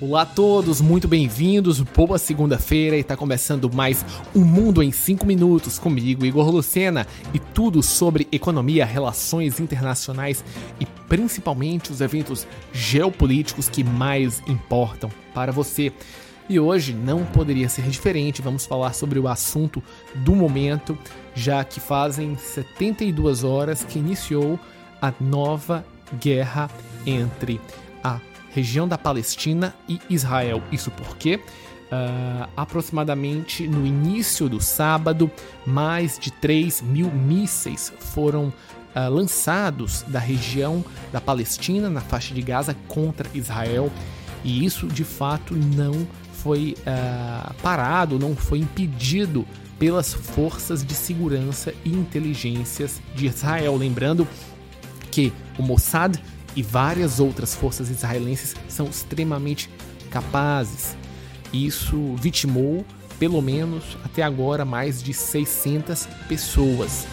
Olá a todos, muito bem-vindos. Boa segunda-feira e está começando mais Um Mundo em 5 Minutos comigo, Igor Lucena, e tudo sobre economia, relações internacionais e principalmente os eventos geopolíticos que mais importam para você. E hoje não poderia ser diferente, vamos falar sobre o assunto do momento, já que fazem 72 horas que iniciou a nova guerra entre a região da Palestina e Israel. Isso porque uh, aproximadamente no início do sábado, mais de 3 mil mísseis foram uh, lançados da região da Palestina, na faixa de Gaza, contra Israel. E isso de fato não foi uh, parado, não foi impedido pelas forças de segurança e inteligências de Israel. Lembrando que o Mossad e várias outras forças israelenses são extremamente capazes. Isso vitimou, pelo menos até agora, mais de 600 pessoas.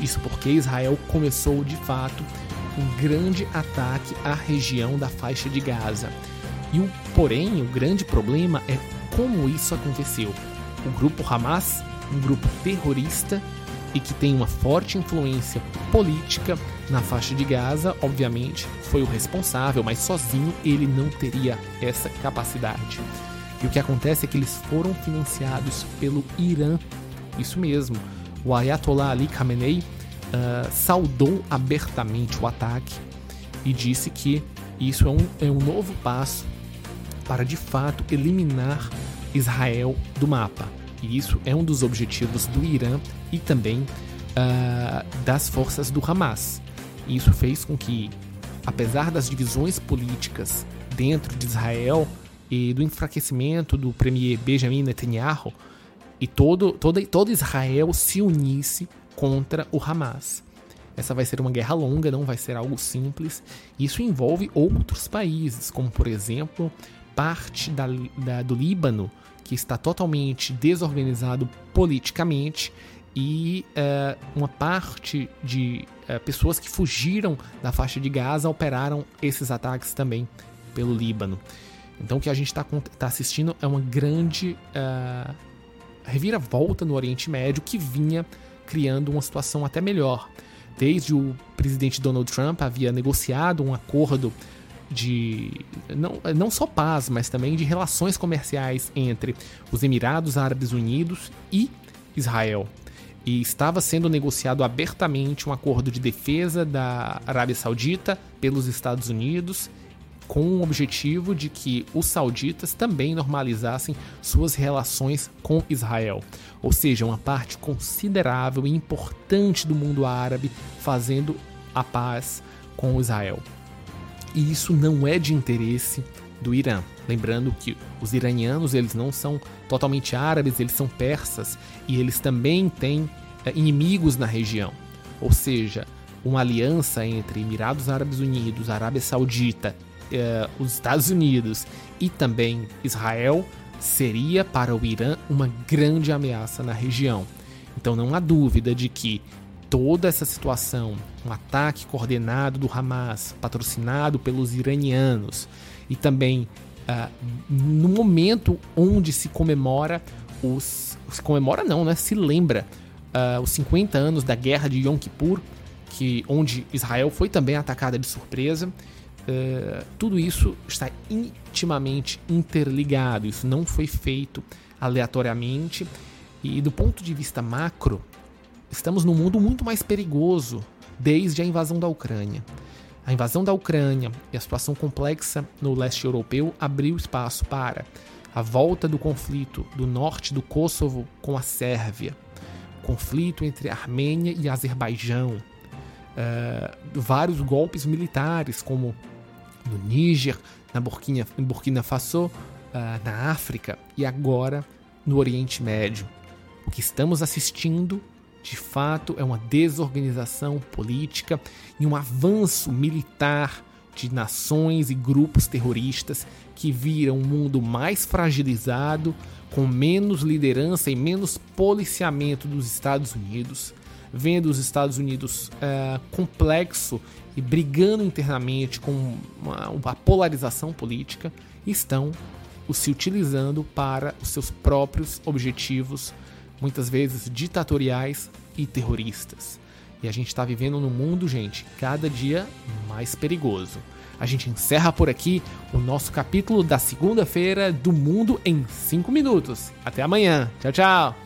Isso porque Israel começou de fato um grande ataque à região da faixa de Gaza. E o porém, o grande problema é como isso aconteceu. O grupo Hamas, um grupo terrorista, e que tem uma forte influência política na faixa de Gaza, obviamente, foi o responsável, mas sozinho ele não teria essa capacidade. E o que acontece é que eles foram financiados pelo Irã. Isso mesmo. O Ayatollah Ali Khamenei uh, saudou abertamente o ataque e disse que isso é um, é um novo passo para de fato eliminar Israel do mapa. E isso é um dos objetivos do Irã e também uh, das forças do Hamas. E isso fez com que, apesar das divisões políticas dentro de Israel e do enfraquecimento do premier Benjamin Netanyahu, e todo, todo, todo Israel se unisse contra o Hamas. Essa vai ser uma guerra longa, não vai ser algo simples. Isso envolve outros países, como por exemplo parte da, da, do Líbano, que está totalmente desorganizado politicamente, e uh, uma parte de uh, pessoas que fugiram da faixa de Gaza operaram esses ataques também pelo Líbano. Então o que a gente está tá assistindo é uma grande uh, reviravolta no Oriente Médio que vinha criando uma situação até melhor. Desde o presidente Donald Trump havia negociado um acordo de não, não só paz, mas também de relações comerciais entre os Emirados Árabes Unidos e Israel. E estava sendo negociado abertamente um acordo de defesa da Arábia Saudita pelos Estados Unidos, com o objetivo de que os sauditas também normalizassem suas relações com Israel. Ou seja, uma parte considerável e importante do mundo árabe fazendo a paz com Israel e isso não é de interesse do Irã. Lembrando que os iranianos eles não são totalmente árabes, eles são persas e eles também têm é, inimigos na região. Ou seja, uma aliança entre Emirados Árabes Unidos, Arábia Saudita, é, os Estados Unidos e também Israel seria para o Irã uma grande ameaça na região. Então não há dúvida de que toda essa situação, um ataque coordenado do Hamas, patrocinado pelos iranianos, e também uh, no momento onde se comemora os. Se comemora não, né? Se lembra uh, os 50 anos da guerra de Yom Kippur, que, onde Israel foi também atacada de surpresa. Uh, tudo isso está intimamente interligado, isso não foi feito aleatoriamente. E do ponto de vista macro, Estamos num mundo muito mais perigoso desde a invasão da Ucrânia. A invasão da Ucrânia e a situação complexa no leste europeu abriu espaço para a volta do conflito do norte do Kosovo com a Sérvia, conflito entre Armênia e Azerbaijão, uh, vários golpes militares, como no Níger, na Burkina, Burkina Faso, uh, na África e agora no Oriente Médio. O que estamos assistindo de fato, é uma desorganização política e um avanço militar de nações e grupos terroristas que viram um mundo mais fragilizado, com menos liderança e menos policiamento dos Estados Unidos, vendo os Estados Unidos é, complexo e brigando internamente com uma, uma polarização política, estão se utilizando para os seus próprios objetivos, muitas vezes ditatoriais e terroristas. E a gente está vivendo num mundo, gente, cada dia mais perigoso. A gente encerra por aqui o nosso capítulo da segunda-feira do Mundo em 5 minutos. Até amanhã. Tchau, tchau.